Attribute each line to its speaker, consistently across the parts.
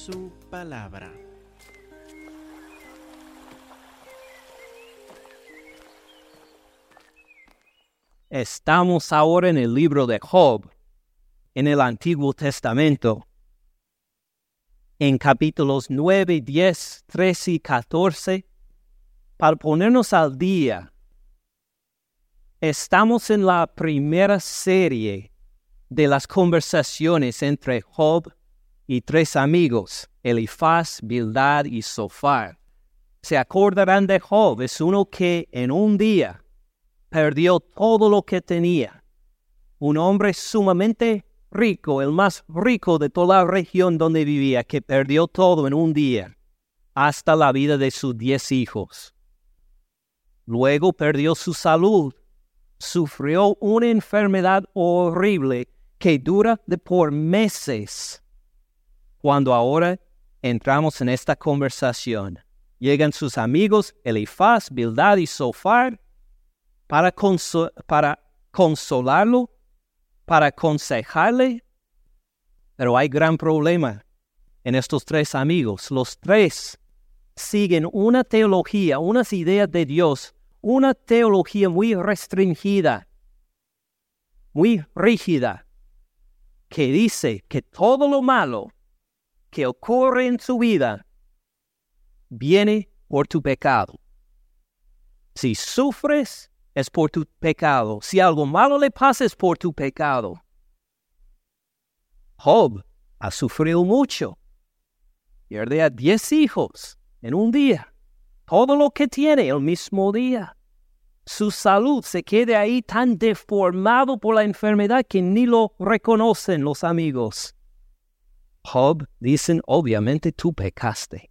Speaker 1: su palabra.
Speaker 2: Estamos ahora en el libro de Job, en el Antiguo Testamento, en capítulos 9, 10, 13 y 14, para ponernos al día. Estamos en la primera serie de las conversaciones entre Job y tres amigos, Elifaz, Bildad y Sofar. Se acordarán de Job, es uno que en un día perdió todo lo que tenía. Un hombre sumamente rico, el más rico de toda la región donde vivía, que perdió todo en un día, hasta la vida de sus diez hijos. Luego perdió su salud, sufrió una enfermedad horrible que dura de por meses. Cuando ahora entramos en esta conversación, llegan sus amigos Elifaz, Bildad y Sofar para, para consolarlo, para aconsejarle. Pero hay gran problema en estos tres amigos. Los tres siguen una teología, unas ideas de Dios, una teología muy restringida, muy rígida, que dice que todo lo malo que ocurre en su vida viene por tu pecado. Si sufres, es por tu pecado. Si algo malo le pasa, es por tu pecado. Job ha sufrido mucho. Pierde a diez hijos en un día. Todo lo que tiene el mismo día. Su salud se queda ahí tan deformado por la enfermedad que ni lo reconocen los amigos. Job dicen, obviamente tú pecaste.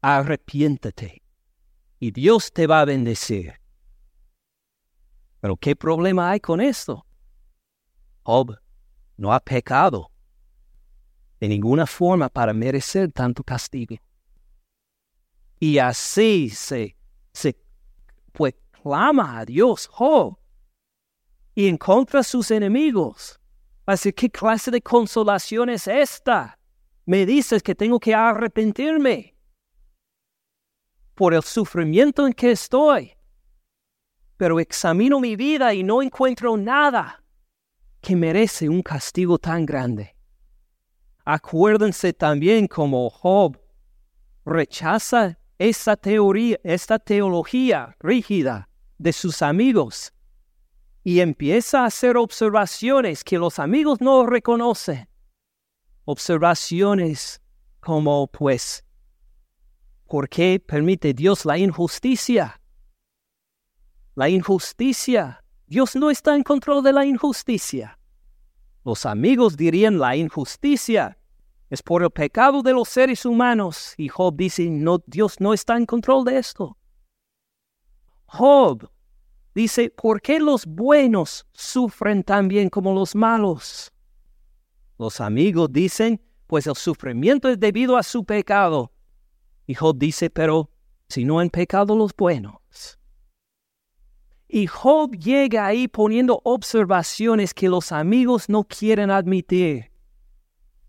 Speaker 2: Arrepiéntete y Dios te va a bendecir. Pero ¿qué problema hay con esto? Job no ha pecado de ninguna forma para merecer tanto castigo. Y así se, se pues clama a Dios, Job, y encuentra a sus enemigos. Así, ¿qué clase de consolación es esta? Me dices que tengo que arrepentirme por el sufrimiento en que estoy. Pero examino mi vida y no encuentro nada que merece un castigo tan grande. Acuérdense también como Job rechaza esa teoría, esta teología rígida de sus amigos y empieza a hacer observaciones que los amigos no reconocen. Observaciones como, pues, ¿por qué permite Dios la injusticia? La injusticia. Dios no está en control de la injusticia. Los amigos dirían la injusticia es por el pecado de los seres humanos. Y Job dice, no, Dios no está en control de esto. Job Dice, ¿por qué los buenos sufren tan bien como los malos? Los amigos dicen, pues el sufrimiento es debido a su pecado. Y Job dice, pero si no han pecado los buenos. Y Job llega ahí poniendo observaciones que los amigos no quieren admitir.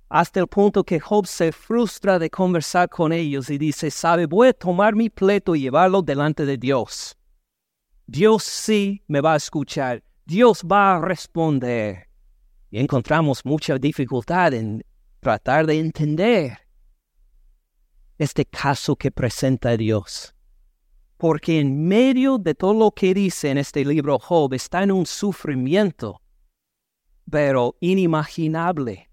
Speaker 2: Hasta el punto que Job se frustra de conversar con ellos y dice, sabe, voy a tomar mi pleito y llevarlo delante de Dios. Dios sí me va a escuchar, Dios va a responder. Y encontramos mucha dificultad en tratar de entender este caso que presenta Dios. Porque en medio de todo lo que dice en este libro Job está en un sufrimiento, pero inimaginable.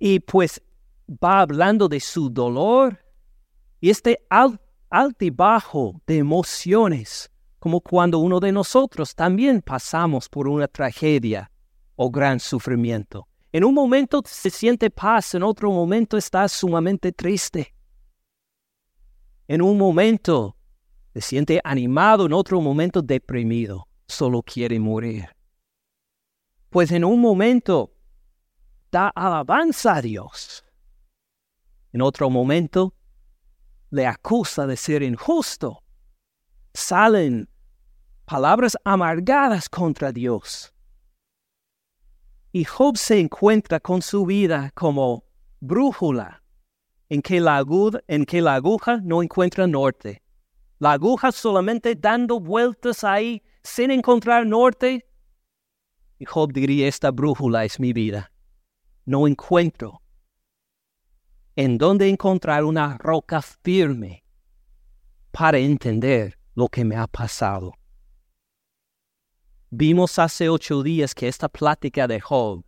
Speaker 2: Y pues va hablando de su dolor y este altibajo de emociones como cuando uno de nosotros también pasamos por una tragedia o gran sufrimiento. En un momento se siente paz, en otro momento está sumamente triste. En un momento se siente animado, en otro momento deprimido, solo quiere morir. Pues en un momento da alabanza a Dios. En otro momento le acusa de ser injusto salen palabras amargadas contra Dios. Y Job se encuentra con su vida como brújula en que la, en que la aguja no encuentra norte. La aguja solamente dando vueltas ahí sin encontrar norte. Y Job diría, esta brújula es mi vida. No encuentro en dónde encontrar una roca firme para entender lo que me ha pasado. Vimos hace ocho días que esta plática de Job,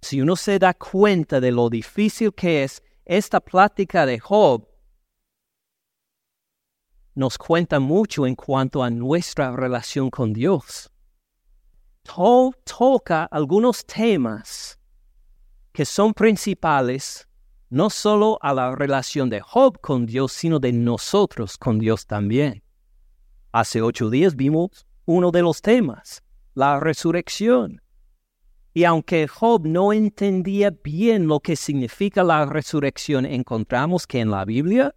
Speaker 2: si uno se da cuenta de lo difícil que es esta plática de Job, nos cuenta mucho en cuanto a nuestra relación con Dios. Job toca algunos temas que son principales no solo a la relación de Job con Dios, sino de nosotros con Dios también. Hace ocho días vimos uno de los temas, la resurrección. Y aunque Job no entendía bien lo que significa la resurrección, encontramos que en la Biblia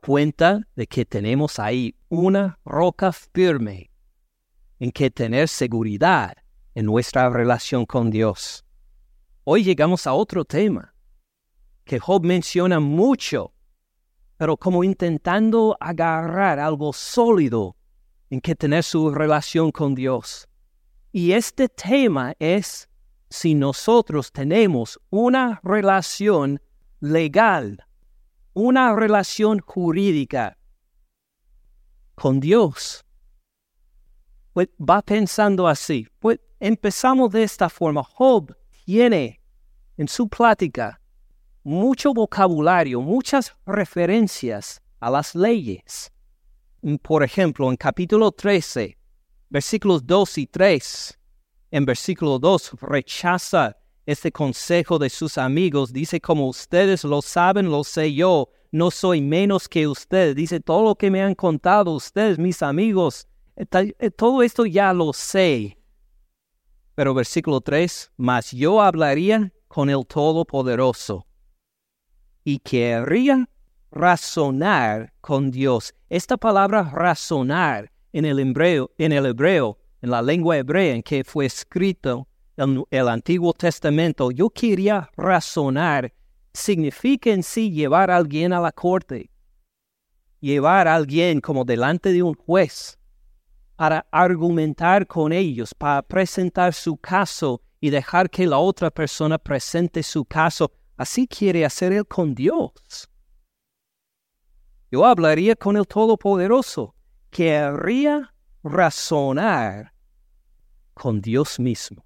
Speaker 2: cuenta de que tenemos ahí una roca firme en que tener seguridad en nuestra relación con Dios. Hoy llegamos a otro tema que Job menciona mucho, pero como intentando agarrar algo sólido en que tener su relación con Dios. Y este tema es si nosotros tenemos una relación legal una relación jurídica con Dios. Pues va pensando así. Pues empezamos de esta forma. Job tiene en su plática mucho vocabulario, muchas referencias a las leyes. Por ejemplo, en capítulo 13, versículos 2 y 3, en versículo 2 rechaza este consejo de sus amigos. Dice, como ustedes lo saben, lo sé yo. No soy menos que ustedes. Dice, todo lo que me han contado ustedes, mis amigos, eh, todo esto ya lo sé. Pero versículo 3, mas yo hablaría con el Todopoderoso y querría razonar con Dios. Esta palabra razonar en el hebreo, en el hebreo, en la lengua hebrea en que fue escrito, el, Antiguo Testamento, yo quería razonar, significa en sí llevar a alguien a la corte, llevar a alguien como delante de un juez, para argumentar con ellos, para presentar su caso y dejar que la otra persona presente su caso. Así quiere hacer él con Dios. Yo hablaría con el Todopoderoso, querría razonar con Dios mismo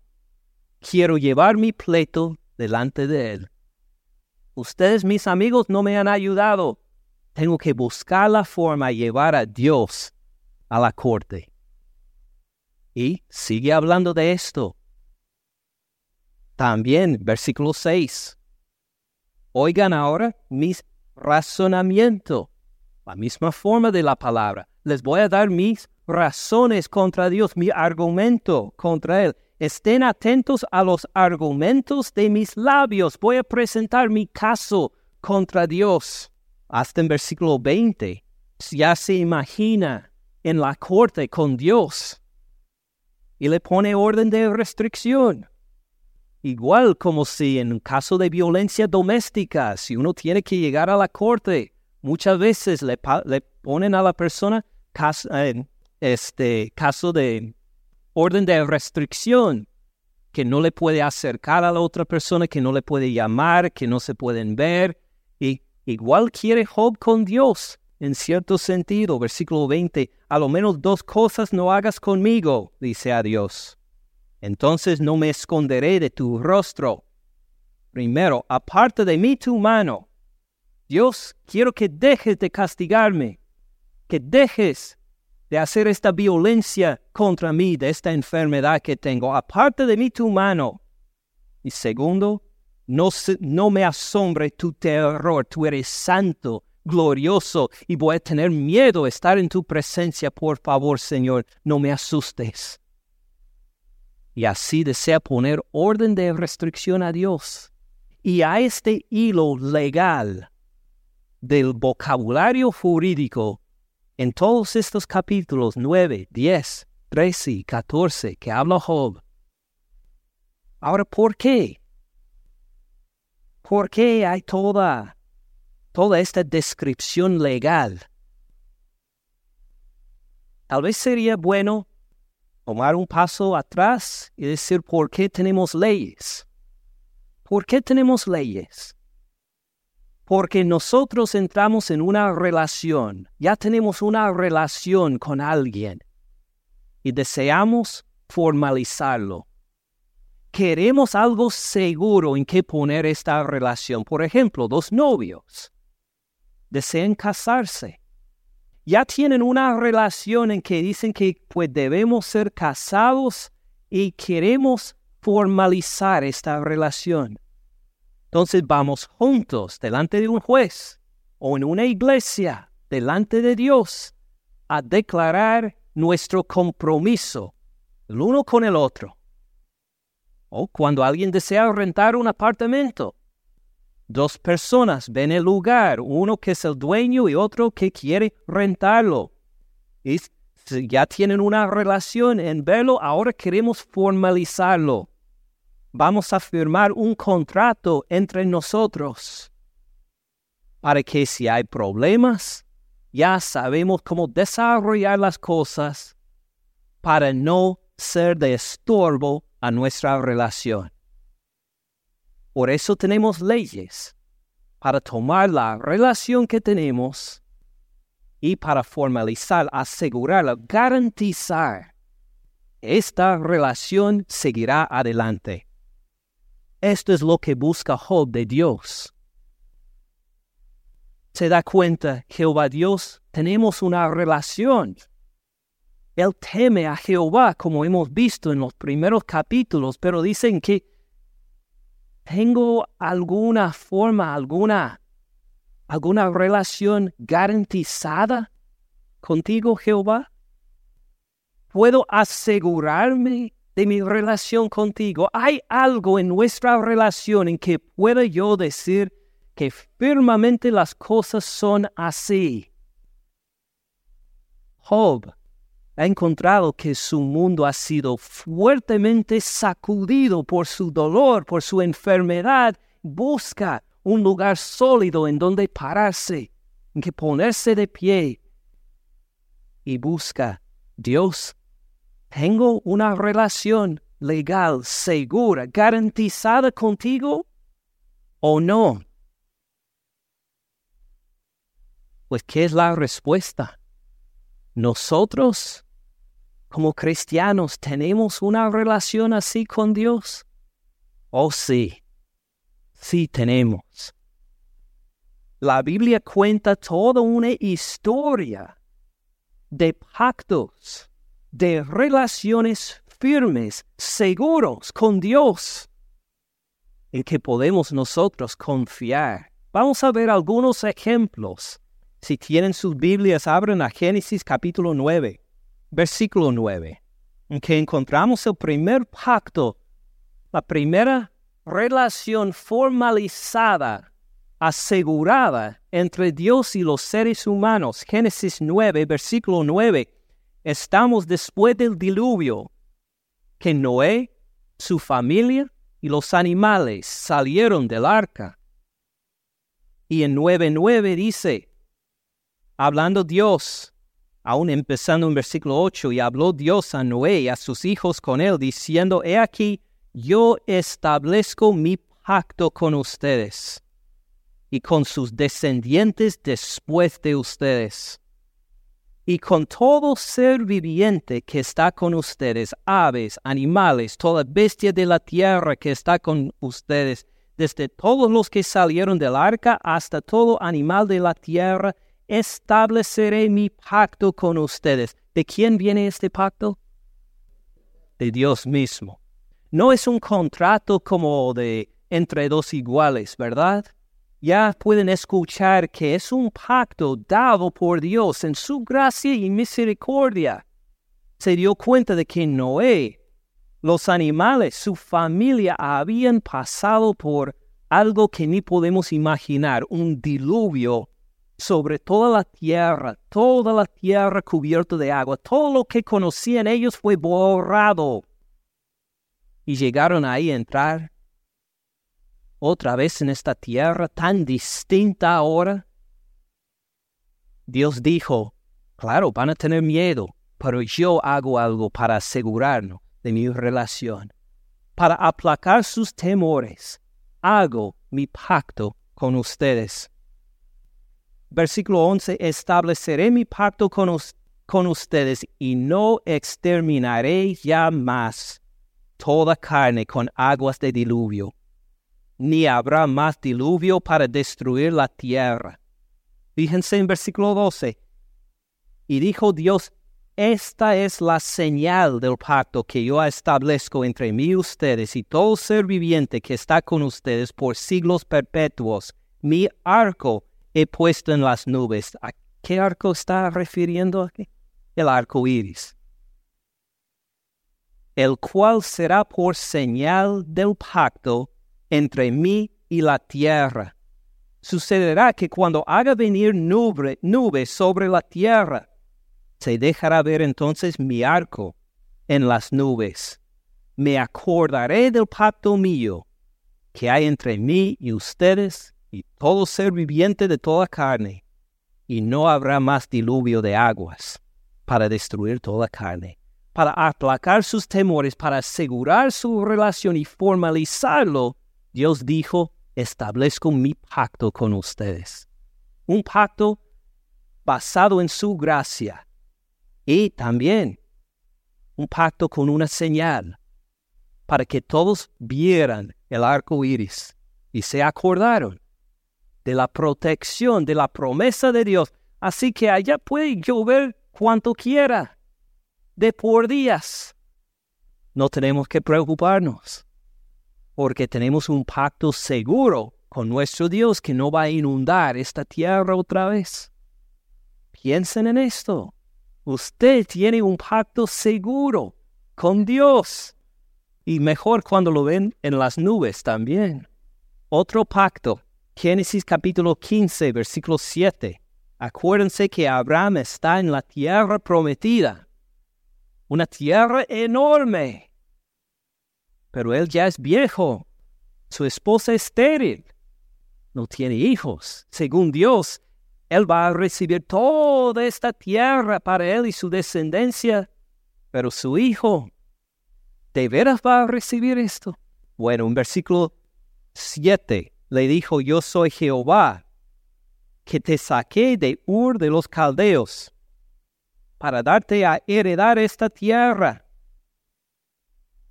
Speaker 2: quiero llevar mi pleito delante de Él. Ustedes, mis amigos, no me han ayudado. Tengo que buscar la forma de llevar a Dios a la corte. Y sigue hablando de esto. También, versículo 6. Oigan ahora mis razonamientos. La misma forma de la palabra. Les voy a dar mis razones contra Dios, mi argumento contra Él. Estén atentos a los argumentos de mis labios. Voy a presentar mi caso contra Dios. Hasta en versículo 20. Ya se imagina en la corte con Dios. Y le pone orden de restricción. Igual como si en un caso de violencia doméstica, si uno tiene que llegar a la corte, muchas veces le, ponen a la persona caso, este, caso de orden de restricción, que no le puede acercar a la otra persona, que no le puede llamar, que no se pueden ver. Y igual quiere Job con Dios, en cierto sentido. Versículo 20, a lo menos dos cosas no hagas conmigo, dice a Dios. Entonces no me esconderé de tu rostro. Primero, aparte de mí tu mano. Dios, quiero que dejes de castigarme, que dejes de hacer esta violencia contra mí, de esta enfermedad que tengo. Aparte de mí tu mano. Y segundo, no, me asombre tu terror. Tú eres santo, glorioso, y voy a tener miedo de estar en tu presencia. Por favor, Señor, no me asustes. Y así desea poner orden de restricción a Dios. Y a este hilo legal del vocabulario jurídico en todos estos capítulos 9, 10, 13 y 14 que habla Job. Ahora, ¿por qué? ¿Por qué hay toda, toda esta descripción legal? Tal vez sería bueno tomar un paso atrás y decir por qué tenemos leyes. ¿Por qué tenemos leyes? Porque nosotros entramos en una relación, ya tenemos una relación con alguien y deseamos formalizarlo queremos algo seguro en que poner esta relación. Por ejemplo, dos novios desean casarse. Ya tienen una relación en que dicen que pues debemos ser casados y queremos formalizar esta relación. Entonces vamos juntos delante de un juez o en una iglesia delante de Dios a declarar nuestro compromiso el uno con el otro o cuando alguien desea rentar un apartamento. Dos personas ven el lugar, uno que es el dueño y otro que quiere rentarlo. Y ya tienen una relación en verlo, ahora queremos formalizarlo. Vamos a firmar un contrato entre nosotros para que si hay problemas, ya sabemos cómo desarrollar las cosas para no ser de estorbo a nuestra relación. Por eso tenemos leyes, para tomar la relación que tenemos y para formalizar, asegurar, garantizar, esta relación seguirá adelante. Esto es lo que busca Job de Dios. Se da cuenta, Jehová Dios, tenemos una relación él teme a Jehová, como hemos visto en los primeros capítulos, pero dicen que tengo alguna forma, alguna, alguna relación garantizada contigo, Jehová. ¿Puedo asegurarme de mi relación contigo? ¿Hay algo en nuestra relación en que pueda yo decir que firmemente las cosas son así? Job ha encontrado que su mundo ha sido fuertemente sacudido por su dolor, por su enfermedad, busca un lugar sólido en donde pararse, en que ponerse de pie y busca, Dios, tengo una relación legal, segura, garantizada contigo o no. Pues, ¿qué es la respuesta? Nosotros como cristianos tenemos una relación así con Dios? Oh sí, sí tenemos. La Biblia cuenta toda una historia de pactos, de relaciones firmes, seguros con Dios, en que podemos nosotros confiar. Vamos a ver algunos ejemplos. Si tienen sus Biblias, abren a Génesis capítulo 9 versículo 9, en que encontramos el primer pacto, la primera relación formalizada, asegurada entre Dios y los seres humanos. Génesis 9, versículo 9. Estamos después del diluvio, que Noé, su familia y los animales salieron del arca. Y en 9.9 dice, hablando Dios, aún empezando en versículo 8, y habló Dios a Noé y a sus hijos con él, diciendo, He aquí, yo establezco mi pacto con ustedes y con sus descendientes después de ustedes, y con todo ser viviente que está con ustedes, aves, animales, toda bestia de la tierra que está con ustedes, desde todos los que salieron del arca hasta todo animal de la tierra, estableceré mi pacto con ustedes. ¿De quién viene este pacto? De Dios mismo. No es un contrato como de entre dos iguales, ¿verdad? Ya pueden escuchar que es un pacto dado por Dios en su gracia y misericordia. Se dio cuenta de que Noé, los animales, su familia habían pasado por algo que ni podemos imaginar, un diluvio sobre toda la tierra, toda la tierra cubierta de agua, todo lo que conocían ellos fue borrado. Y llegaron ahí a entrar otra vez en esta tierra tan distinta ahora? Dios dijo, claro, van a tener miedo, pero yo hago algo para asegurarnos de mi relación. Para aplacar sus temores, hago mi pacto con ustedes. Versículo 11, estableceré mi pacto con, ustedes y no exterminaré ya más toda carne con aguas de diluvio, ni habrá más diluvio para destruir la tierra. Fíjense en versículo 12. Y dijo Dios, esta es la señal del pacto que yo establezco entre mí y ustedes y todo ser viviente que está con ustedes por siglos perpetuos. Mi arco he puesto en las nubes. ¿A qué arco está refiriendo aquí? El arco iris. El cual será por señal del pacto entre mí y la tierra. Sucederá que cuando haga venir nube, nube sobre la tierra, se dejará ver entonces mi arco en las nubes. Me acordaré del pacto mío que hay entre mí y ustedes y todo ser viviente de toda carne, y no habrá más diluvio de aguas para destruir toda carne, para aplacar sus temores, para asegurar su relación y formalizarlo. Dios dijo, establezco mi pacto con ustedes. Un pacto basado en su gracia, y también un pacto con una señal para que todos vieran el arco iris y se acordaron de la protección, de la promesa de Dios. Así que allá puede llover cuanto quiera, de por días. No tenemos que preocuparnos, porque tenemos un pacto seguro con nuestro Dios que no va a inundar esta tierra otra vez. Piensen en esto. Usted tiene un pacto seguro con Dios. Y mejor cuando lo ven en las nubes también. Otro pacto, Génesis capítulo 15, versículo 7. Acuérdense que Abraham está en la tierra prometida. Una tierra enorme. Pero él ya es viejo. Su esposa es estéril. No tiene hijos. Según Dios, él va a recibir toda esta tierra para él y su descendencia. Pero su hijo, ¿de veras va a recibir esto? Bueno, en versículo 7 le dijo, yo soy Jehová, que te saqué de Ur de los Caldeos, para darte a heredar esta tierra.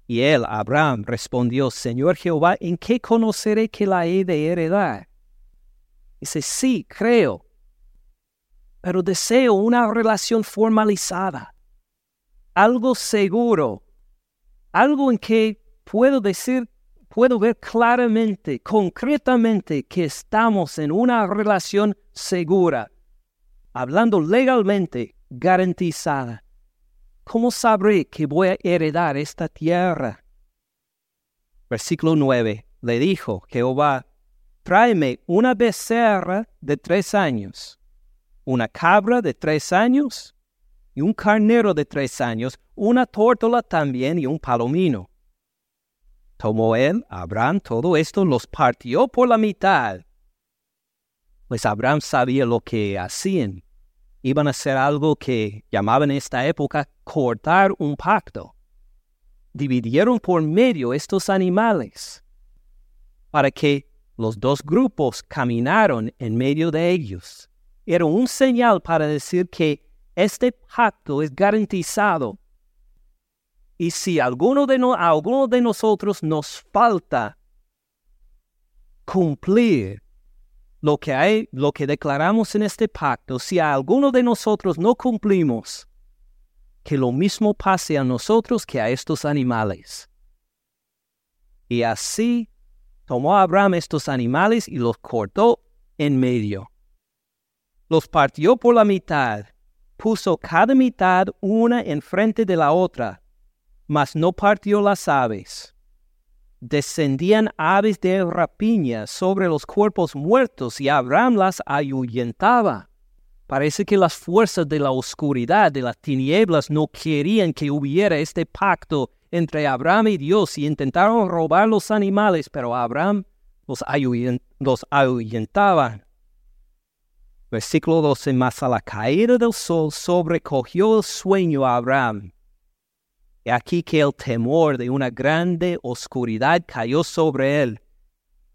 Speaker 2: Y él, Abraham, respondió, Señor Jehová, ¿en qué conoceré que la he de heredar? Dice, sí, creo pero deseo una relación formalizada, algo seguro, algo en que puedo decir, puedo ver claramente, concretamente que estamos en una relación segura, hablando legalmente, garantizada. ¿Cómo sabré que voy a heredar esta tierra? Versículo 9. Le dijo Jehová, tráeme una becerra de tres años una cabra de tres años y un carnero de tres años, una tórtola también y un palomino. Tomó él, Abraham, todo esto, los partió por la mitad. Pues Abraham sabía lo que hacían. Iban a hacer algo que llamaban en esta época cortar un pacto. Dividieron por medio estos animales para que los dos grupos caminaron en medio de ellos era un señal para decir que este pacto es garantizado. Y si alguno de, a alguno de nosotros nos falta cumplir lo que, hay, lo que declaramos en este pacto, si a alguno de nosotros no cumplimos, que lo mismo pase a nosotros que a estos animales. Y así tomó Abraham estos animales y los cortó en medio los partió por la mitad, puso cada mitad una enfrente de la otra, mas no partió las aves. Descendían aves de rapiña sobre los cuerpos muertos y Abraham las ahuyentaba. Parece que las fuerzas de la oscuridad, de las tinieblas, no querían que hubiera este pacto entre Abraham y Dios y intentaron robar los animales, pero Abraham los, ahuyentaban. Versículo 12, más a la caída del sol sobrecogió el sueño a Abraham. Aquí que el temor de una grande oscuridad cayó sobre él.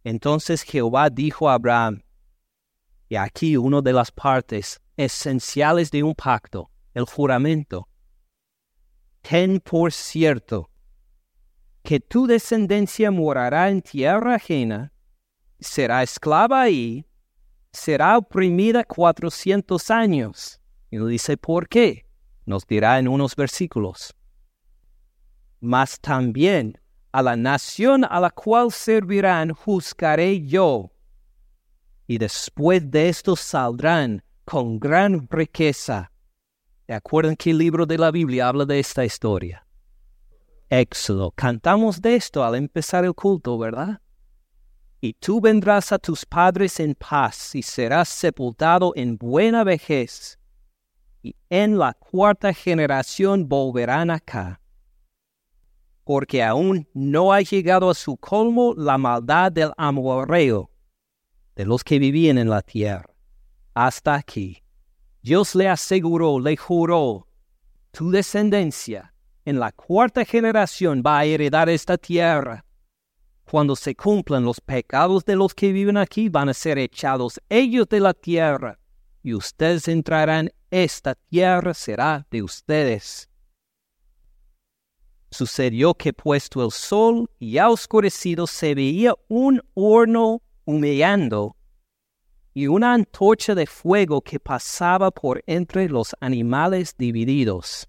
Speaker 2: Entonces Jehová dijo a Abraham, y aquí una de las partes esenciales de un pacto, el juramento. Ten por cierto que tu descendencia morará en tierra ajena, será esclava ahí, será oprimida cuatrocientos años. Y no dice por qué, nos dirá en unos versículos. Mas también a la nación a la cual servirán juzgaré yo. Y después de esto saldrán con gran riqueza. ¿De acuerdo en qué libro de la Biblia habla de esta historia? Éxodo. Cantamos de esto al empezar el culto, ¿verdad? Y tú vendrás a tus padres en paz y serás sepultado en buena vejez. Y en la cuarta generación volverán acá. Porque aún no ha llegado a su colmo la maldad del amorreo, de los que vivían en la tierra. Hasta aquí. Dios le aseguró, le juró, tu descendencia en la cuarta generación va a heredar esta tierra. Cuando se cumplan los pecados de los que viven aquí, van a ser echados ellos de la tierra, y ustedes entrarán, esta tierra será de ustedes. Sucedió que puesto el sol ya oscurecido se veía un horno humeando y una antorcha de fuego que pasaba por entre los animales divididos.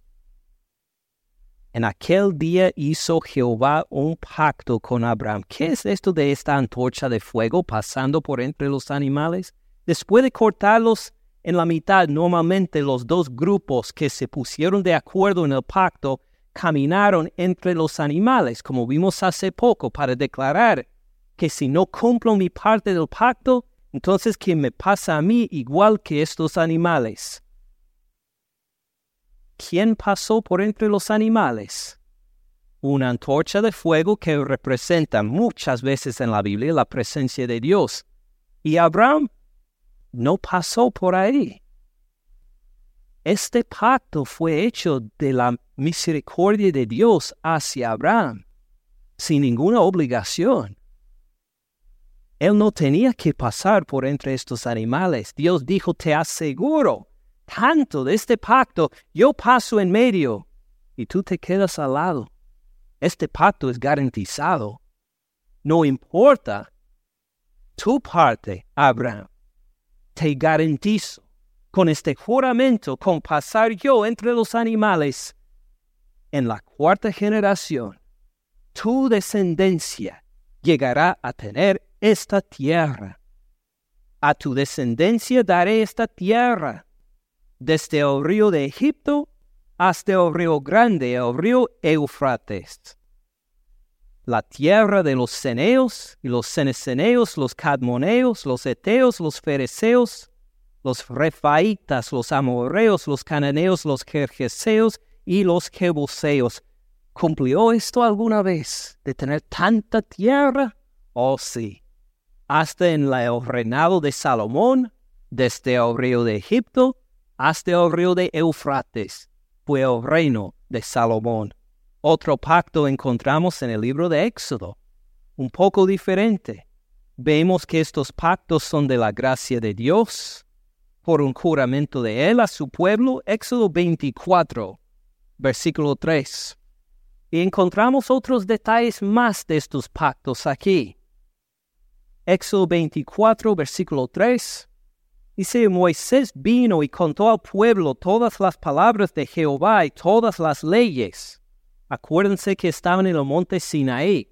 Speaker 2: En aquel día hizo Jehová un pacto con Abraham. ¿Qué es esto de esta antorcha de fuego pasando por entre los animales? Después de cortarlos en la mitad, normalmente los dos grupos que se pusieron de acuerdo en el pacto caminaron entre los animales, como vimos hace poco, para declarar que si no cumplo mi parte del pacto, entonces que me pasa a mí igual que estos animales. ¿quién pasó por entre los animales? Una antorcha de fuego que representa muchas veces en la Biblia la presencia de Dios. Y Abraham no pasó por ahí. Este pacto fue hecho de la misericordia de Dios hacia Abraham, sin ninguna obligación. Él no tenía que pasar por entre estos animales. Dios dijo, te aseguro tanto de este pacto, yo paso en medio y tú te quedas al lado. Este pacto es garantizado. No importa tu parte, Abraham. Te garantizo con este juramento, con pasar yo entre los animales, en la cuarta generación, tu descendencia llegará a tener esta tierra. A tu descendencia daré esta tierra desde el río de Egipto hasta el río grande, el río Eufrates. La tierra de los ceneos y los ceneceneos, los cadmoneos, los eteos, los fereceos, los refaitas, los amorreos, los cananeos, los jerjeseos y los jebuseos. ¿Cumplió esto alguna vez de tener tanta tierra? Oh sí. Hasta en el reinado de Salomón, desde el río de Egipto hasta el río de Eufrates fue el reino de Salomón. Otro pacto encontramos en el libro de Éxodo, un poco diferente. Vemos que estos pactos son de la gracia de Dios, por un juramento de Él a su pueblo, Éxodo 24, versículo 3. Y encontramos otros detalles más de estos pactos aquí. Éxodo 24, versículo 3. Dice, Moisés vino y contó al pueblo todas las palabras de Jehová y todas las leyes. Acuérdense que estaban en el monte Sinaí.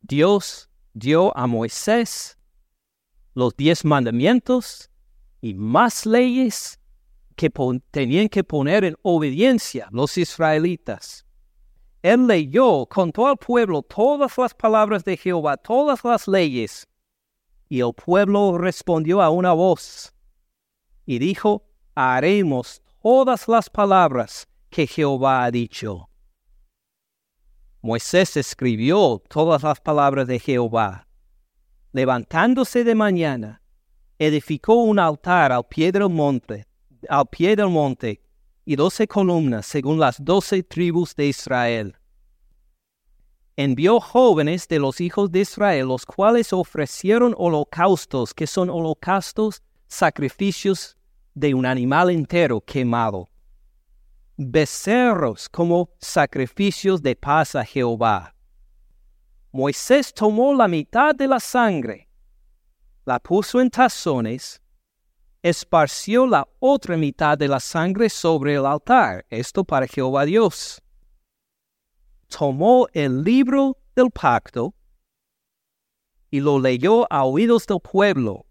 Speaker 2: Dios dio a Moisés los diez mandamientos y más leyes que tenían que poner en obediencia los israelitas. Él leyó, contó al pueblo todas las palabras de Jehová, todas las leyes, y el pueblo respondió a una voz y dijo, haremos todas las palabras que Jehová ha dicho. Moisés escribió todas las palabras de Jehová levantándose de mañana, edificó un altar al pie del monte, al del monte, y doce columnas según las doce tribus de Israel. Envió jóvenes de los hijos de Israel, los cuales ofrecieron holocaustos, que son holocaustos, sacrificios de un animal entero quemado, becerros como sacrificios de paz a Jehová. Moisés tomó la mitad de la sangre, la puso en tazones, esparció la otra mitad de la sangre sobre el altar, esto para Jehová Dios. Tomó el libro del pacto y lo leyó a oídos del pueblo.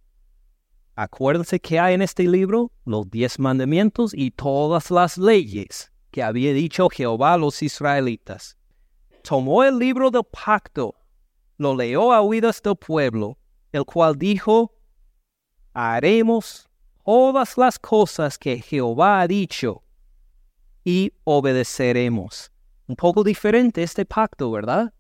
Speaker 2: Acuérdense que hay en este libro los diez mandamientos y todas las leyes que había dicho Jehová a los israelitas tomó el libro del pacto, lo leyó a oídas del pueblo, el cual dijo, haremos todas las cosas que Jehová ha dicho y obedeceremos. Un poco diferente este pacto, ¿verdad?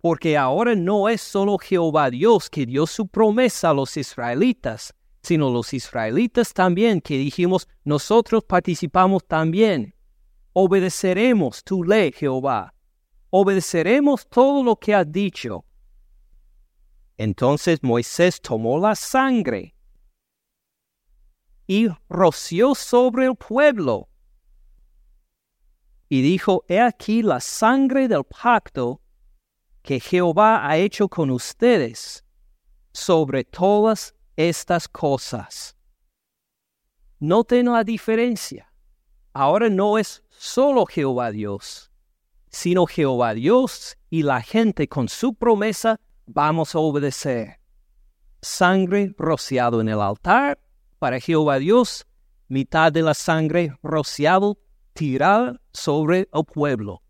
Speaker 2: Porque ahora no es solo Jehová Dios que dio su promesa a los israelitas, sino los israelitas también que dijimos, nosotros participamos también. Obedeceremos tu ley, Jehová obedeceremos todo lo que has dicho. Entonces Moisés tomó la sangre y roció sobre el pueblo. Y dijo, He aquí la sangre del pacto que Jehová ha hecho con ustedes sobre todas estas cosas. Noten la diferencia. Ahora no es solo Jehová Dios sino Jehová Dios y la gente con su promesa vamos a obedecer. Sangre rociado en el altar para Jehová Dios, mitad de la sangre rociado tirada sobre el pueblo,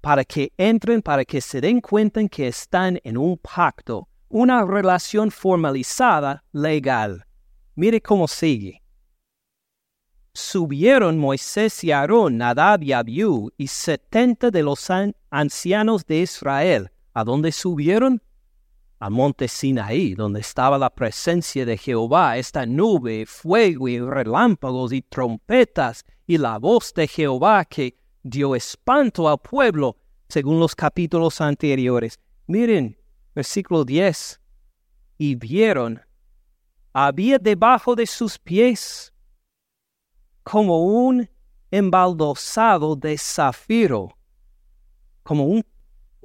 Speaker 2: para que entren, para que se den cuenta que están en un pacto, una relación formalizada legal. Mire cómo sigue subieron Moisés y Aarón, Nadab y Abiú, y setenta de los ancianos de Israel. ¿A dónde subieron? Al monte Sinaí, donde estaba la presencia de Jehová, esta nube, fuego y relámpagos y trompetas, y la voz de Jehová que dio espanto al pueblo, según los capítulos anteriores. Miren, versículo 10. Y vieron, había debajo de sus pies como un embaldosado de zafiro, como un,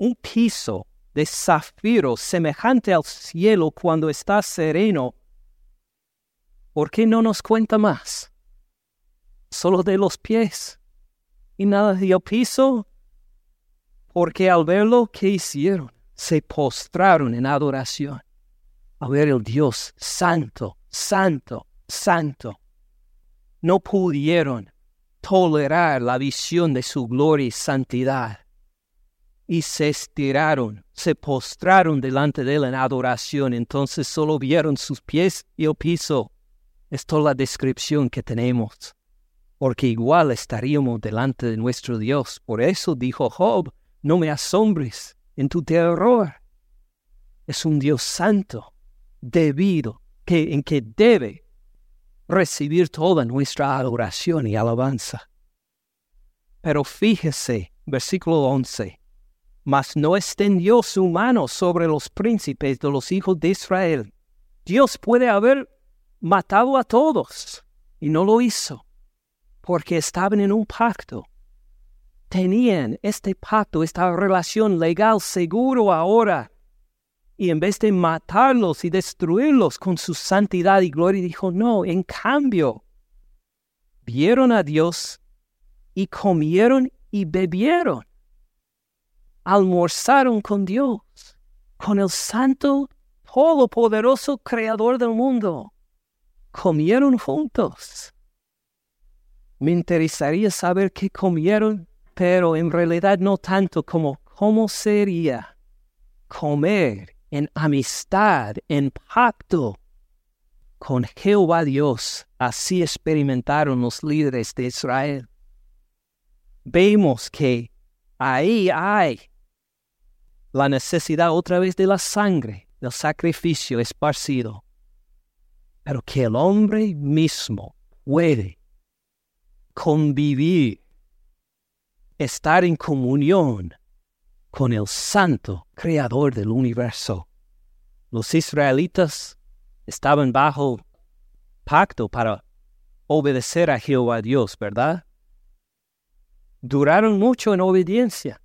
Speaker 2: un piso de zafiro semejante al cielo cuando está sereno. ¿Por qué no nos cuenta más? Solo de los pies y nada de piso. Porque al verlo, ¿qué hicieron? Se postraron en adoración a ver el Dios santo, santo, santo no pudieron tolerar la visión de su gloria y santidad. Y se estiraron, se postraron delante de él en adoración, entonces solo vieron sus pies y el piso. Es la descripción que tenemos, porque igual estaríamos delante de nuestro Dios. Por eso dijo Job, no me asombres en tu terror. Es un Dios santo, debido, que, en que debe recibir toda nuestra adoración y alabanza. Pero fíjese, versículo 11, mas no extendió su mano sobre los príncipes de los hijos de Israel. Dios puede haber matado a todos y no lo hizo, porque estaban en un pacto. Tenían este pacto, esta relación legal seguro ahora y en vez de matarlos y destruirlos con su santidad y gloria, dijo, no, en cambio, vieron a Dios y comieron y bebieron. Almorzaron con Dios, con el santo, todopoderoso creador del mundo. Comieron juntos. Me interesaría saber qué comieron, pero en realidad no tanto como cómo sería comer en amistad, en pacto con Jehová Dios. Así experimentaron los líderes de Israel. Vemos que ahí hay la necesidad otra vez de la sangre, del sacrificio esparcido, pero que el hombre mismo puede convivir, estar en comunión con el santo creador del universo. Los israelitas estaban bajo pacto para obedecer a Jehová Dios, ¿verdad? ¿Duraron mucho en obediencia?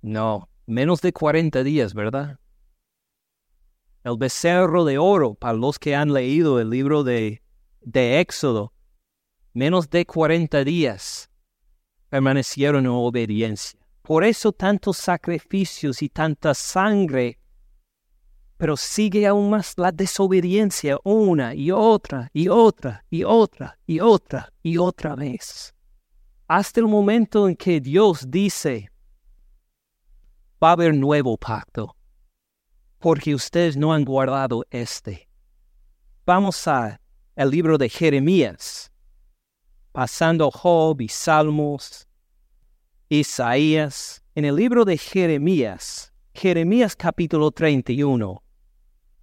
Speaker 2: No, menos de cuarenta días, ¿verdad? El becerro de oro, para los que han leído el libro de, de Éxodo, menos de cuarenta días permanecieron en obediencia. Por eso tantos sacrificios y tanta sangre pero sigue aún más la desobediencia una y otra y otra y otra y otra y otra vez. Hasta el momento en que Dios dice, va a haber nuevo pacto, porque ustedes no han guardado este. Vamos a el libro de Jeremías, pasando Job y Salmos, Isaías. En el libro de Jeremías, Jeremías capítulo 31,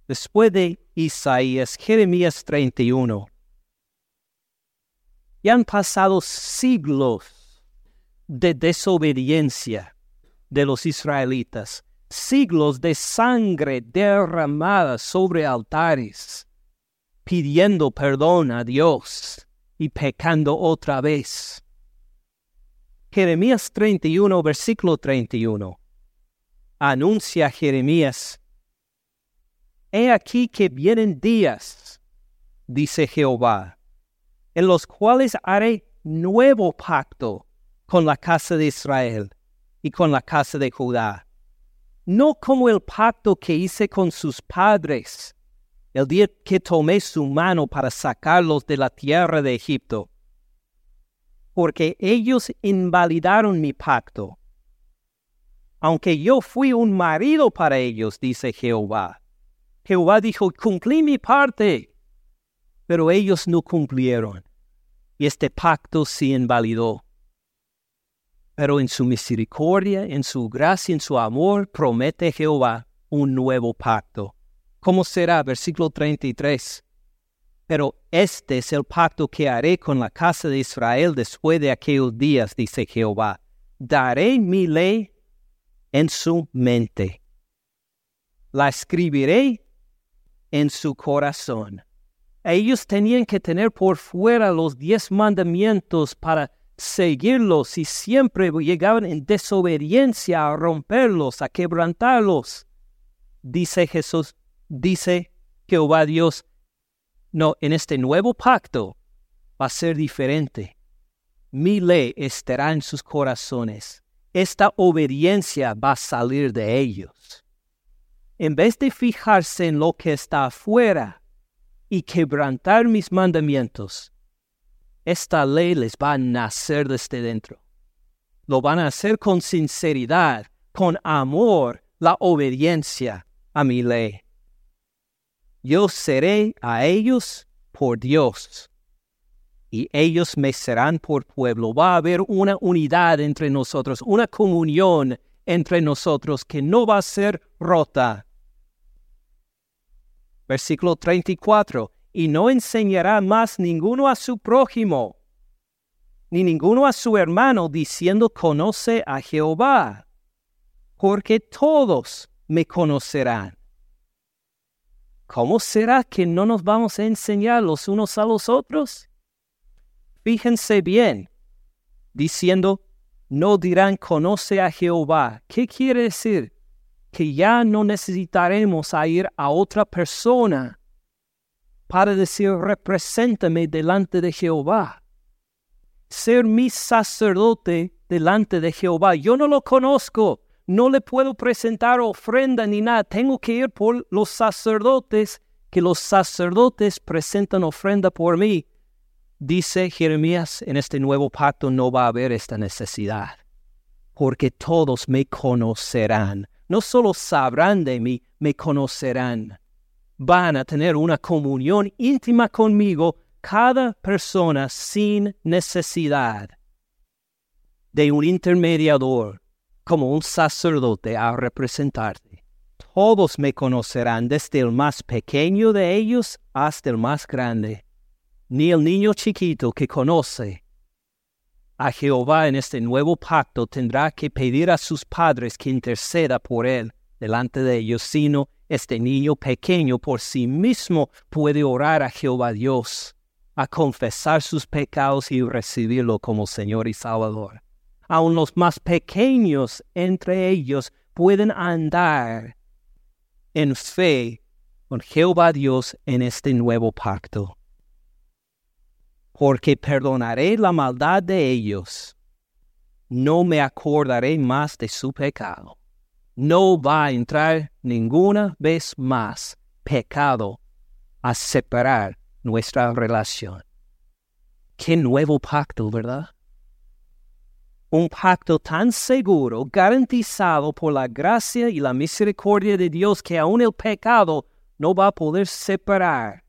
Speaker 2: después de Isaías, Jeremías 31. Y han pasado siglos de desobediencia de los israelitas, siglos de sangre derramada sobre altares, pidiendo perdón a Dios y pecando otra vez. Jeremías 31, versículo 31. Anuncia Jeremías He aquí que vienen días, dice Jehová, en los cuales haré nuevo pacto con la casa de Israel y con la casa de Judá, no como el pacto que hice con sus padres el día que tomé su mano para sacarlos de la tierra de Egipto, porque ellos invalidaron mi pacto, aunque yo fui un marido para ellos, dice Jehová. Jehová dijo, cumplí mi parte, pero ellos no cumplieron, y este pacto se invalidó. Pero en su misericordia, en su gracia, en su amor, promete Jehová un nuevo pacto. ¿Cómo será? Versículo 33. Pero este es el pacto que haré con la casa de Israel después de aquellos días, dice Jehová. Daré mi ley en su mente. La escribiré en su corazón. Ellos tenían que tener por fuera los diez mandamientos para seguirlos y siempre llegaban en desobediencia a romperlos, a quebrantarlos. Dice Jesús, dice Jehová Dios, no, en este nuevo pacto va a ser diferente. Mi ley estará en sus corazones. Esta obediencia va a salir de ellos en vez de fijarse en lo que está afuera y quebrantar mis mandamientos, esta ley les va a nacer desde dentro. Lo van a hacer con sinceridad, con amor, la obediencia a mi ley. Yo seré a ellos por Dios y ellos me serán por pueblo. Va a haber una unidad entre nosotros, una comunión entre nosotros que no va a ser rota Versículo 34. Y no enseñará más ninguno a su prójimo, ni ninguno a su hermano, diciendo, conoce a Jehová, porque todos me conocerán. ¿Cómo será que no nos vamos a enseñar los unos a los otros? Fíjense bien, diciendo, no dirán conoce a Jehová. ¿Qué quiere decir? que ya no necesitaremos ir a otra persona para decir, represéntame delante de Jehová. Ser mi sacerdote delante de Jehová. Yo no lo conozco, no le puedo presentar ofrenda ni nada. Tengo que ir por los sacerdotes, que los sacerdotes presentan ofrenda por mí. Dice Jeremías, en este nuevo pacto no va a haber esta necesidad, porque todos me conocerán no solo sabrán de mí, me conocerán. Van a tener una comunión íntima conmigo cada persona sin necesidad de un intermediador como un sacerdote a representarte. todos me conocerán, desde el más pequeño de ellos hasta el más grande. Ni el niño chiquito que conoce a Jehová en este nuevo pacto tendrá que pedir a sus padres que interceda por él delante de ellos, sino este niño pequeño por sí mismo puede orar a Jehová Dios, a confesar sus pecados y recibirlo como Señor y Salvador. Aun los más pequeños entre ellos pueden andar en fe con Jehová Dios en este nuevo pacto. Porque perdonaré la maldad de ellos, no me acordaré más de su pecado no va a entrar ninguna vez más pecado a separar nuestra relación. Qué nuevo pacto, ¿verdad? Un pacto tan seguro, garantizado por la gracia y la misericordia de Dios que aún el pecado no va a poder separar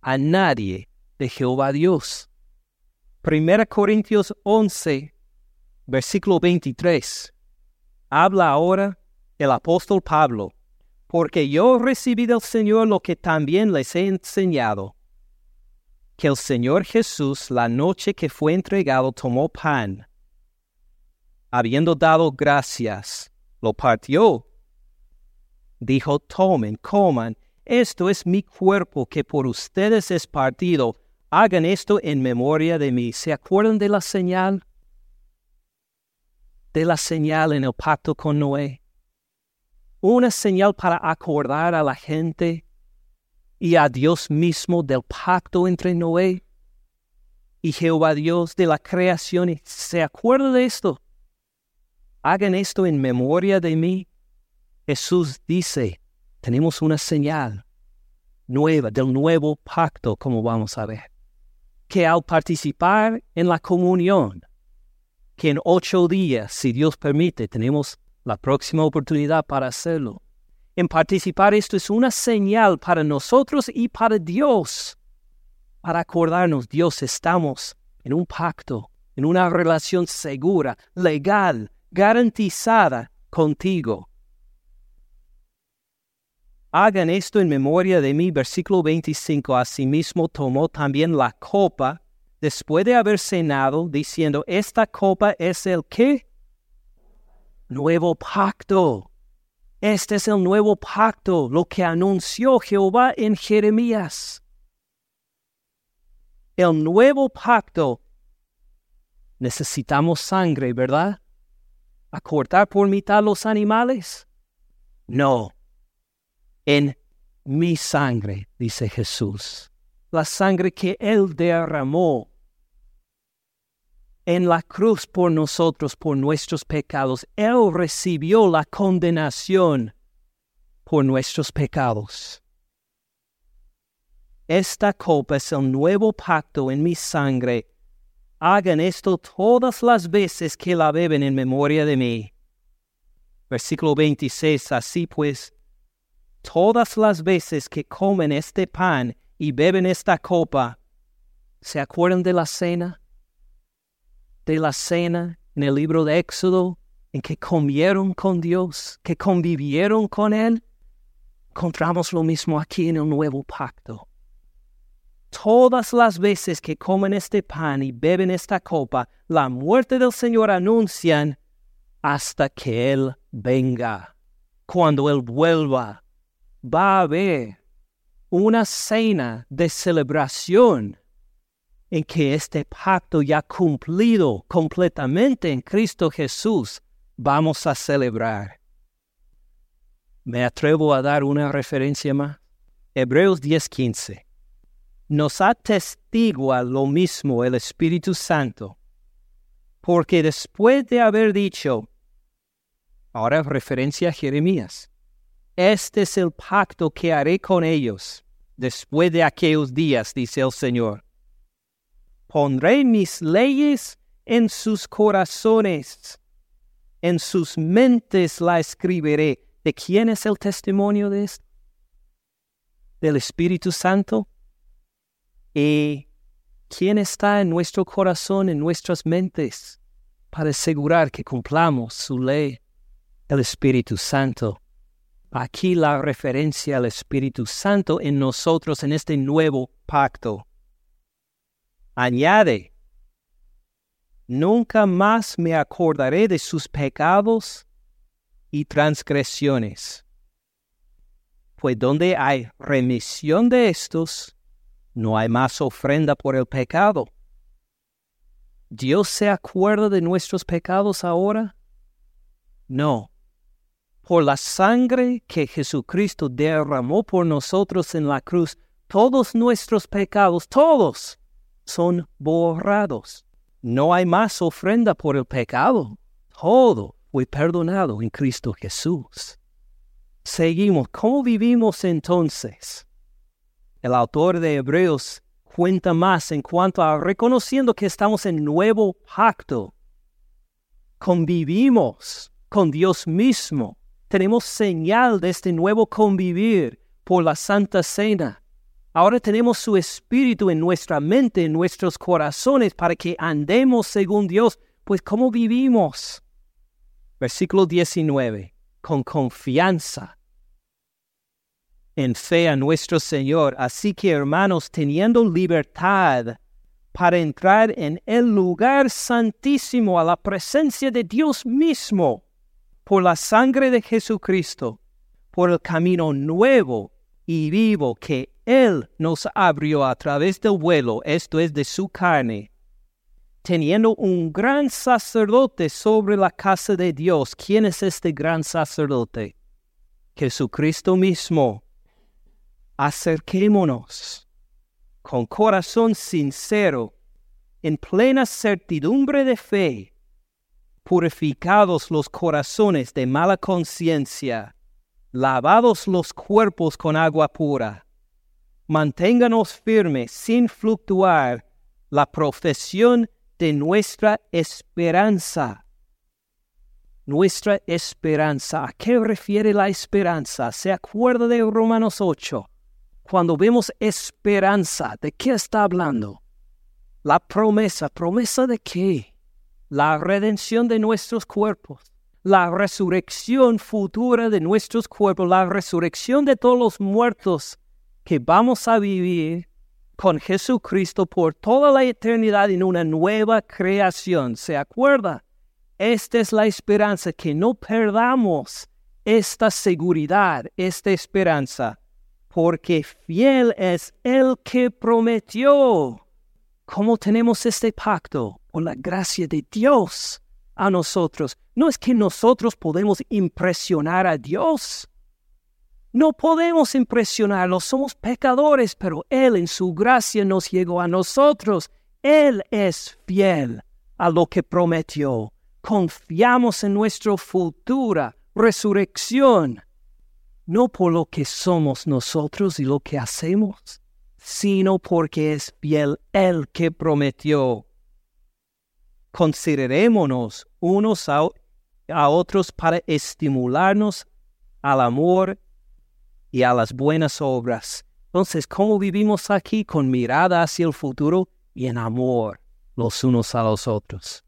Speaker 2: a nadie de Jehová Dios. 1 Corintios 11, versículo 23. Habla ahora el apóstol Pablo, porque yo recibí del Señor lo que también les he enseñado, que el Señor Jesús la noche que fue entregado tomó pan, habiendo dado gracias, lo partió, dijo, tomen, coman, esto es mi cuerpo que por ustedes es partido, hagan esto en memoria de mí. ¿Se acuerdan de la señal? De la señal en el pacto con Noé una señal para acordar a la gente y a Dios mismo del pacto entre Noé y Jehová Dios de la creación. ¿Se acuerda de esto? Hagan esto en memoria de mí. Jesús dice, tenemos una señal nueva del nuevo pacto, como vamos a ver, que al participar en la comunión, que en ocho días, si Dios permite, tenemos la próxima oportunidad para hacerlo. En participar esto es una señal para nosotros y para Dios. Para acordarnos, Dios, estamos en un pacto, en una relación segura, legal, garantizada contigo. Hagan esto en memoria de mí, versículo 25. Asimismo tomó también la copa después de haber cenado, diciendo, esta copa es el que nuevo pacto. Este es el nuevo pacto, lo que anunció Jehová en Jeremías. El nuevo pacto. Necesitamos sangre, ¿verdad? ¿A cortar por mitad los animales? No. En mi sangre, dice Jesús. La sangre que Él derramó en la cruz por nosotros, por nuestros pecados. Él recibió la condenación por nuestros pecados. Esta copa es el nuevo pacto en mi sangre. Hagan esto todas las veces que la beben en memoria de mí. Versículo 26. Así pues, todas las veces que comen este pan y beben esta copa, ¿se acuerdan de la cena? De la cena en el libro de Éxodo, en que comieron con Dios, que convivieron con Él, encontramos lo mismo aquí en el nuevo pacto. Todas las veces que comen este pan y beben esta copa, la muerte del Señor anuncian hasta que Él venga. Cuando Él vuelva, va a haber una cena de celebración en que este pacto ya cumplido completamente en Cristo Jesús vamos a celebrar. Me atrevo a dar una referencia más. Hebreos 10:15. Nos atestigua lo mismo el Espíritu Santo, porque después de haber dicho, ahora referencia a Jeremías, este es el pacto que haré con ellos después de aquellos días, dice el Señor Pondré mis leyes en sus corazones, en sus mentes la escribiré. ¿De quién es el testimonio de esto? Del Espíritu Santo. ¿Y quién está en nuestro corazón, en nuestras mentes, para asegurar que cumplamos su ley? El Espíritu Santo. Aquí la referencia al Espíritu Santo en nosotros en este nuevo pacto. Añade, nunca más me acordaré de sus pecados y transgresiones. Pues donde hay remisión de estos, no hay más ofrenda por el pecado. ¿Dios se acuerda de nuestros pecados ahora? No. Por la sangre que Jesucristo derramó por nosotros en la cruz, todos nuestros pecados, todos, son borrados. No hay más ofrenda por el pecado. Todo fue perdonado en Cristo Jesús. Seguimos. ¿Cómo vivimos entonces? El autor de Hebreos cuenta más en cuanto a reconociendo que estamos en nuevo pacto. Convivimos con Dios mismo. Tenemos señal de este nuevo convivir por la Santa Cena. Ahora tenemos su Espíritu en nuestra mente, en nuestros corazones, para que andemos según Dios. Pues ¿cómo vivimos? Versículo 19. Con confianza en fe a nuestro Señor. Así que hermanos, teniendo libertad para entrar en el lugar santísimo a la presencia de Dios mismo, por la sangre de Jesucristo, por el camino nuevo y vivo que Él nos abrió a través del vuelo, esto es de su carne, teniendo un gran sacerdote sobre la casa de Dios. ¿Quién es este gran sacerdote? Jesucristo mismo. Acerquémonos con corazón sincero, en plena certidumbre de fe, purificados los corazones de mala conciencia, lavados los cuerpos con agua pura. Manténganos firmes sin fluctuar la profesión de nuestra esperanza. Nuestra esperanza. ¿A qué refiere la esperanza? ¿Se acuerda de Romanos 8? Cuando vemos esperanza, ¿de qué está hablando? La promesa, promesa de qué? La redención de nuestros cuerpos, la resurrección futura de nuestros cuerpos, la resurrección de todos los muertos que vamos a vivir con Jesucristo por toda la eternidad en una nueva creación. ¿Se acuerda? Esta es la esperanza, que no perdamos esta seguridad, esta esperanza, porque fiel es el que prometió. ¿Cómo tenemos este pacto? Por la gracia de Dios a nosotros. No es que nosotros podemos impresionar a Dios. No podemos impresionarlo, somos pecadores, pero Él en su gracia nos llegó a nosotros. Él es fiel a lo que prometió. Confiamos en nuestra futura resurrección, no por lo que somos nosotros y lo que hacemos, sino porque es fiel el que prometió. Considerémonos unos a, a otros para estimularnos al amor y a las buenas obras. Entonces, ¿cómo vivimos aquí? Con mirada hacia el futuro y en amor los unos a los otros.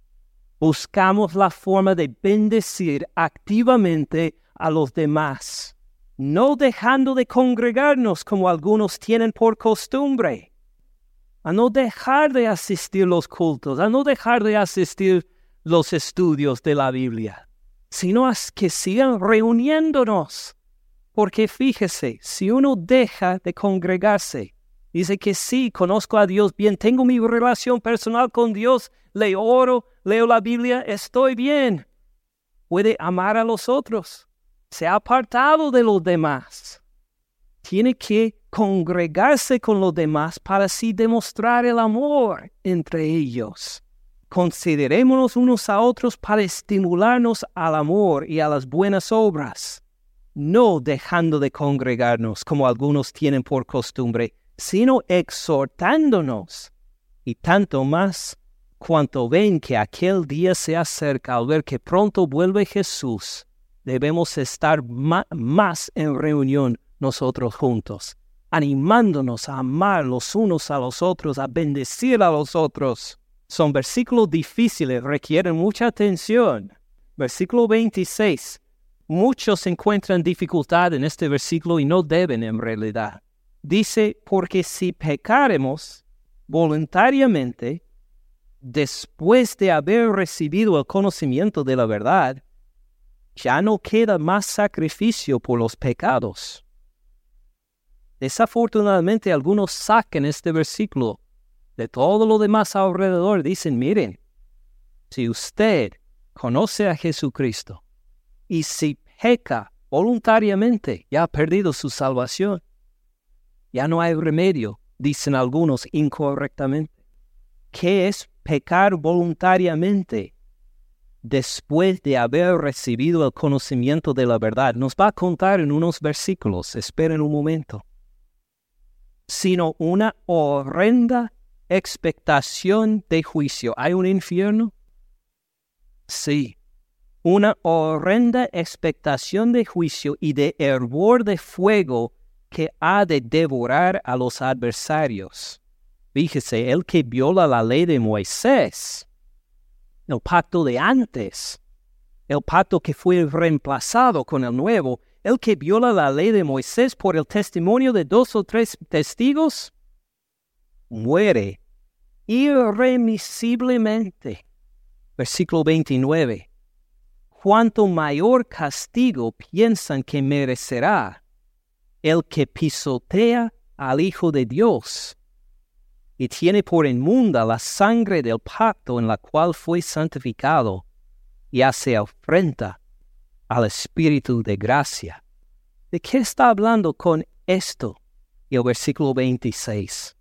Speaker 2: Buscamos la forma de bendecir activamente a los demás, no dejando de congregarnos como algunos tienen por costumbre, a no dejar de asistir los cultos, a no dejar de asistir los estudios de la Biblia, sino a que sigan reuniéndonos porque fíjese, si uno deja de congregarse, dice que sí, conozco a Dios bien, tengo mi relación personal con Dios, le oro, leo la Biblia, estoy bien. Puede amar a los otros. Se ha apartado de los demás. Tiene que congregarse con los demás para así demostrar el amor entre ellos. Considerémonos unos a otros para estimularnos al amor y a las buenas obras no dejando de congregarnos como algunos tienen por costumbre, sino exhortándonos, y tanto más cuanto ven que aquel día se acerca al ver que pronto vuelve Jesús, debemos estar más en reunión nosotros juntos, animándonos a amar los unos a los otros, a bendecir a los otros. Son versículos difíciles, requieren mucha atención. Versículo 26 muchos encuentran dificultad en este versículo y no deben en realidad. Dice, porque si pecaremos voluntariamente, después de haber recibido el conocimiento de la verdad, ya no queda más sacrificio por los pecados. Desafortunadamente algunos sacan este versículo de todo lo demás alrededor. Dicen, miren, si usted conoce a Jesucristo y si peca voluntariamente, ya ha perdido su salvación. Ya no hay remedio, dicen algunos incorrectamente. ¿Qué es pecar voluntariamente? después de haber recibido el conocimiento de la verdad. Nos va a contar en unos versículos, esperen un momento. Sino una horrenda expectación de juicio. ¿Hay un infierno? Sí. Una horrenda expectación de juicio y de hervor de fuego que ha de devorar a los adversarios. Fíjese, el que viola la ley de Moisés el pacto de antes, el pacto que fue reemplazado con el nuevo, el que viola la ley de Moisés por el testimonio de dos o tres testigos, muere irremisiblemente. Versículo 29. Cuanto mayor castigo piensan que merecerá el que pisotea al Hijo de Dios y tiene por inmunda la sangre del pacto en la cual fue santificado y hace afrenta al Espíritu de gracia. ¿De qué está hablando con esto? Y el versículo 26.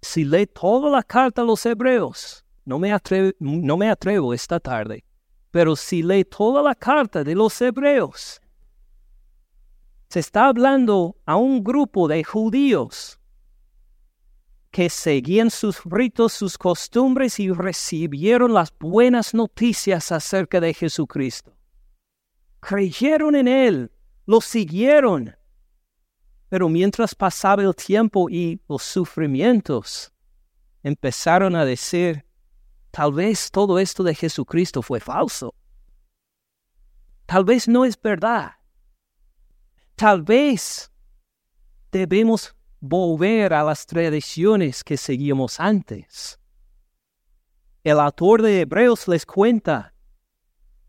Speaker 2: Si lee toda la carta a los hebreos, no me, atrevo, no me atrevo esta tarde, pero si lee toda la carta de los hebreos, se está hablando a un grupo de judíos que seguían sus ritos, sus costumbres y recibieron las buenas noticias acerca de Jesucristo. Creyeron en Él, lo siguieron. Pero mientras pasaba el tiempo y los sufrimientos, empezaron a decir, tal vez todo esto de Jesucristo fue falso. Tal vez no es verdad. Tal vez debemos volver a las tradiciones que seguíamos antes. El autor de Hebreos les cuenta,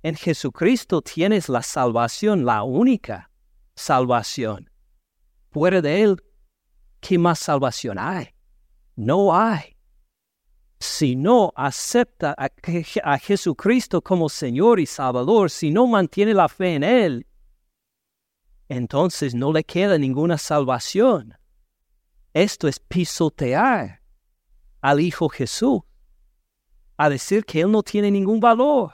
Speaker 2: en Jesucristo tienes la salvación, la única salvación. Fuera de Él, ¿qué más salvación hay? No hay. Si no acepta a, a Jesucristo como Señor y Salvador, si no mantiene la fe en Él, entonces no le queda ninguna salvación. Esto es pisotear al Hijo Jesús, a decir que Él no tiene ningún valor,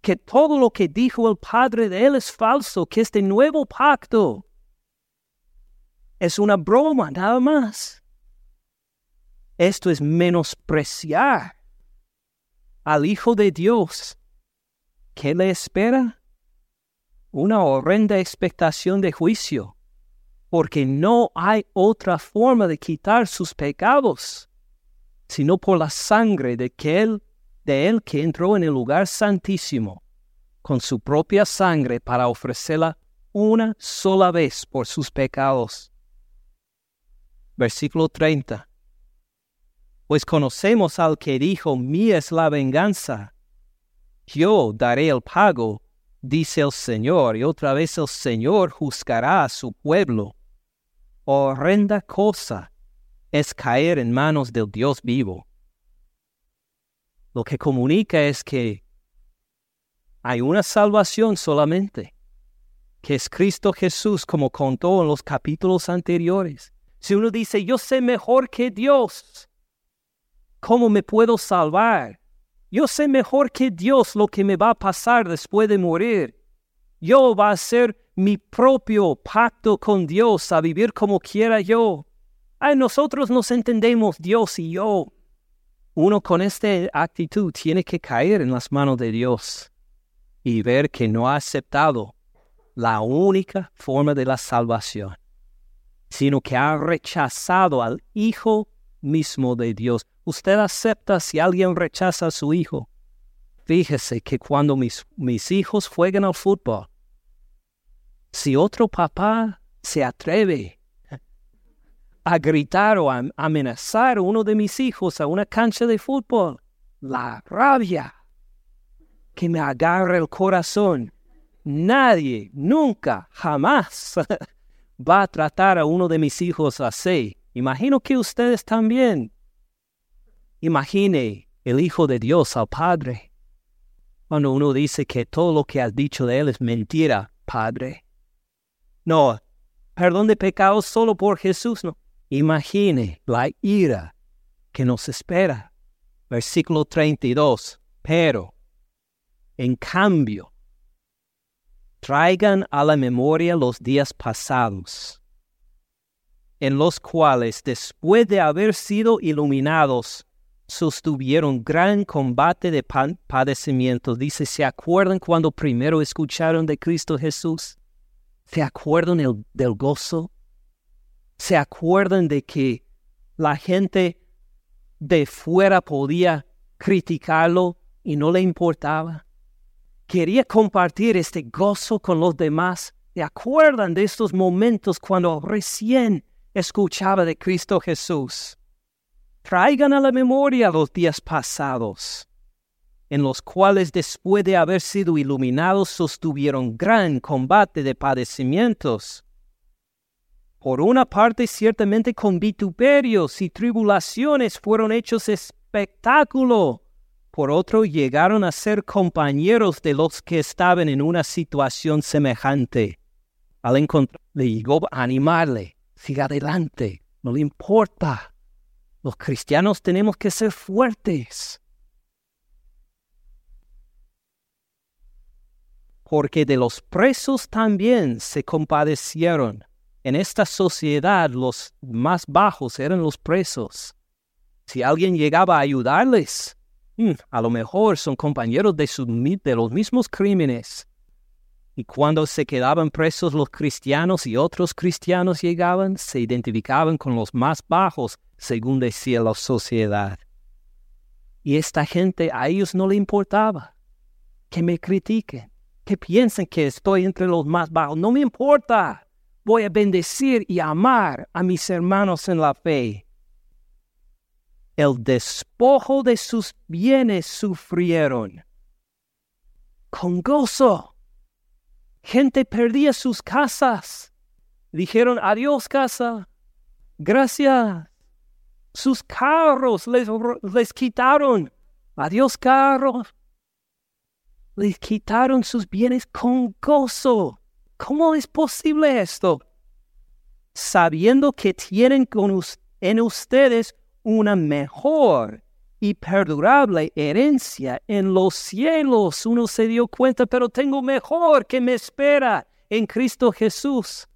Speaker 2: que todo lo que dijo el Padre de Él es falso, que este nuevo pacto es una broma nada más. Esto es menospreciar al Hijo de Dios. ¿Qué le espera? Una horrenda expectación de juicio porque no hay otra forma de quitar sus pecados, sino por la sangre de, él, de él que entró en el lugar santísimo, con su propia sangre para ofrecerla una sola vez por sus pecados. Versículo 30. Pues conocemos al que dijo, mía es la venganza, yo daré el pago, dice el Señor, y otra vez el Señor juzgará a su pueblo horrenda cosa es caer en manos del Dios vivo. Lo que comunica es que hay una salvación solamente, que es Cristo Jesús, como contó en los capítulos anteriores. Si uno dice, yo sé mejor que Dios, ¿cómo me puedo salvar? Yo sé mejor que Dios lo que me va a pasar después de morir. Yo va a ser mi propio pacto con Dios a vivir como quiera yo. A nosotros nos entendemos Dios y yo. Uno con esta actitud tiene que caer en las manos de Dios y ver que no ha aceptado la única forma de la salvación, sino que ha rechazado al Hijo mismo de Dios. Usted acepta si alguien rechaza a su hijo. Fíjese que cuando mis, mis hijos juegan al fútbol, Si otro papá se atreve a gritar o a amenazar a uno de mis hijos a una cancha de fútbol, la rabia que me agarra el corazón. Nadie, nunca, jamás va a tratar a uno de mis hijos así. Imagino que ustedes también. Imagine el Hijo de Dios al Padre. Cuando uno dice que todo lo que has dicho de Él es mentira, Padre. No, perdón de pecados solo por Jesús, no. Imagine la ira que nos espera. Versículo 32. Pero, en cambio, traigan a la memoria los días pasados, en los cuales, después de haber sido iluminados, sostuvieron gran combate de padecimientos. Dice, ¿se acuerdan cuando primero escucharon de Cristo Jesús? ¿Se acuerdan del gozo? ¿Se acuerdan de que la gente de fuera podía criticarlo y no le importaba? Quería compartir este gozo con los demás. ¿Se acuerdan de estos momentos cuando recién escuchaba de Cristo Jesús? Traigan a la memoria los días pasados, en los cuales después de haber sido iluminados sostuvieron gran combate de padecimientos. Por una parte, ciertamente con vituperios y tribulaciones fueron hechos espectáculo. Por otro, llegaron a ser compañeros de los que estaban en una situación semejante. Al encontrarle, llegó a animarle, siga adelante, no le importa. Los cristianos tenemos que ser fuertes. Porque de los presos también se compadecieron. En esta sociedad los más bajos eran los presos. Si alguien llegaba a ayudarles, mm, a lo mejor son compañeros de, de los mismos crímenes. Y cuando se quedaban presos los cristianos y otros cristianos llegaban, se identificaban con los más bajos según decía la sociedad. Y esta gente a ellos no le importaba que me critiquen, que piensen que estoy entre los más bajos. No me importa. Voy a bendecir y amar a mis hermanos en la fe. El despojo de sus bienes sufrieron. Con gozo. Gente perdía sus casas. Dijeron, adiós casa. Gracias sus carros les, quitaron. Adiós carros. Les quitaron sus bienes con gozo. ¿Cómo es posible esto? Sabiendo que tienen con en ustedes una mejor y perdurable herencia en los cielos. Uno se dio cuenta, pero tengo mejor que me espera en Cristo Jesús.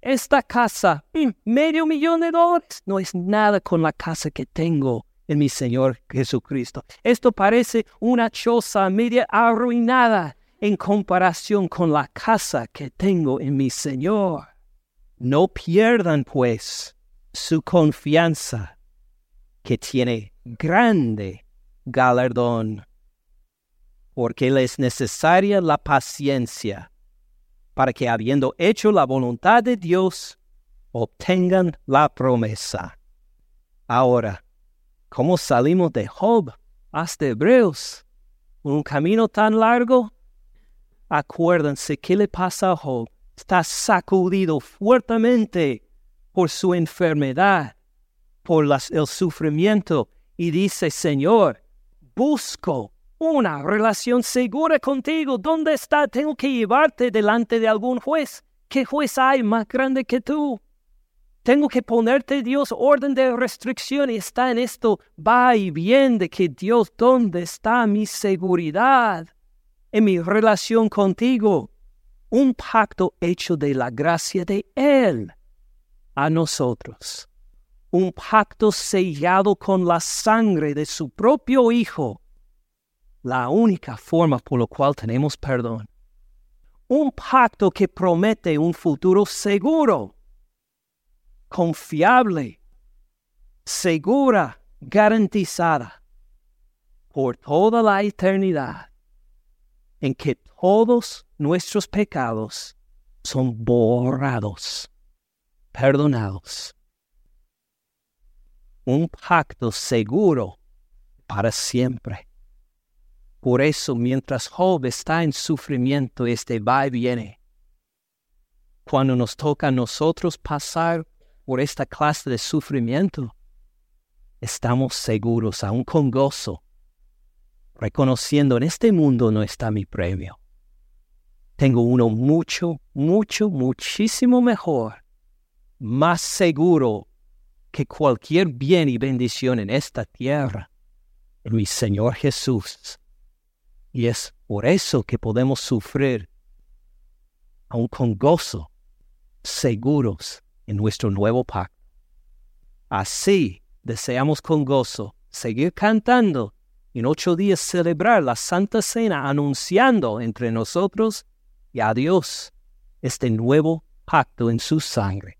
Speaker 2: Esta casa, mm, medio millón de dólares, no es nada con la casa que tengo en mi Señor Jesucristo. Esto parece una choza media arruinada en comparación con la casa que tengo en mi Señor. No pierdan, pues, su confianza, que tiene grande galardón, porque les es necesaria la paciencia para que habiendo hecho la voluntad de Dios, obtengan la promesa. Ahora, ¿cómo salimos de Job hasta Hebreos? ¿Un camino tan largo? Acuérdense qué le pasa a Job. Está sacudido fuertemente por su enfermedad, por el sufrimiento, y dice, Señor, busco una relación segura contigo. ¿Dónde está? Tengo que llevarte delante de algún juez. ¿Qué juez hay más grande que tú? Tengo que ponerte, Dios, orden de restricción y está en esto, va y bien de que Dios, ¿dónde está mi seguridad en mi relación contigo? Un pacto hecho de la gracia de Él a nosotros. Un pacto sellado con la sangre de su propio Hijo la única forma por la cual tenemos perdón. Un pacto que promete un futuro seguro, confiable, segura, garantizada por toda la eternidad, en que todos nuestros pecados son borrados, perdonados. Un pacto seguro para siempre. Por eso, mientras Job está en sufrimiento, este va y viene. Cuando nos toca a nosotros pasar por esta clase de sufrimiento, estamos seguros, aún con gozo, reconociendo en este mundo no está mi premio. Tengo uno mucho, mucho, muchísimo mejor, más seguro que cualquier bien y bendición en esta tierra, mi Señor Jesús. Y es por eso que podemos sufrir, aún con gozo, seguros en nuestro nuevo pacto. Así deseamos con gozo seguir cantando y en ocho días celebrar la Santa Cena anunciando entre nosotros y a Dios este nuevo pacto en su sangre.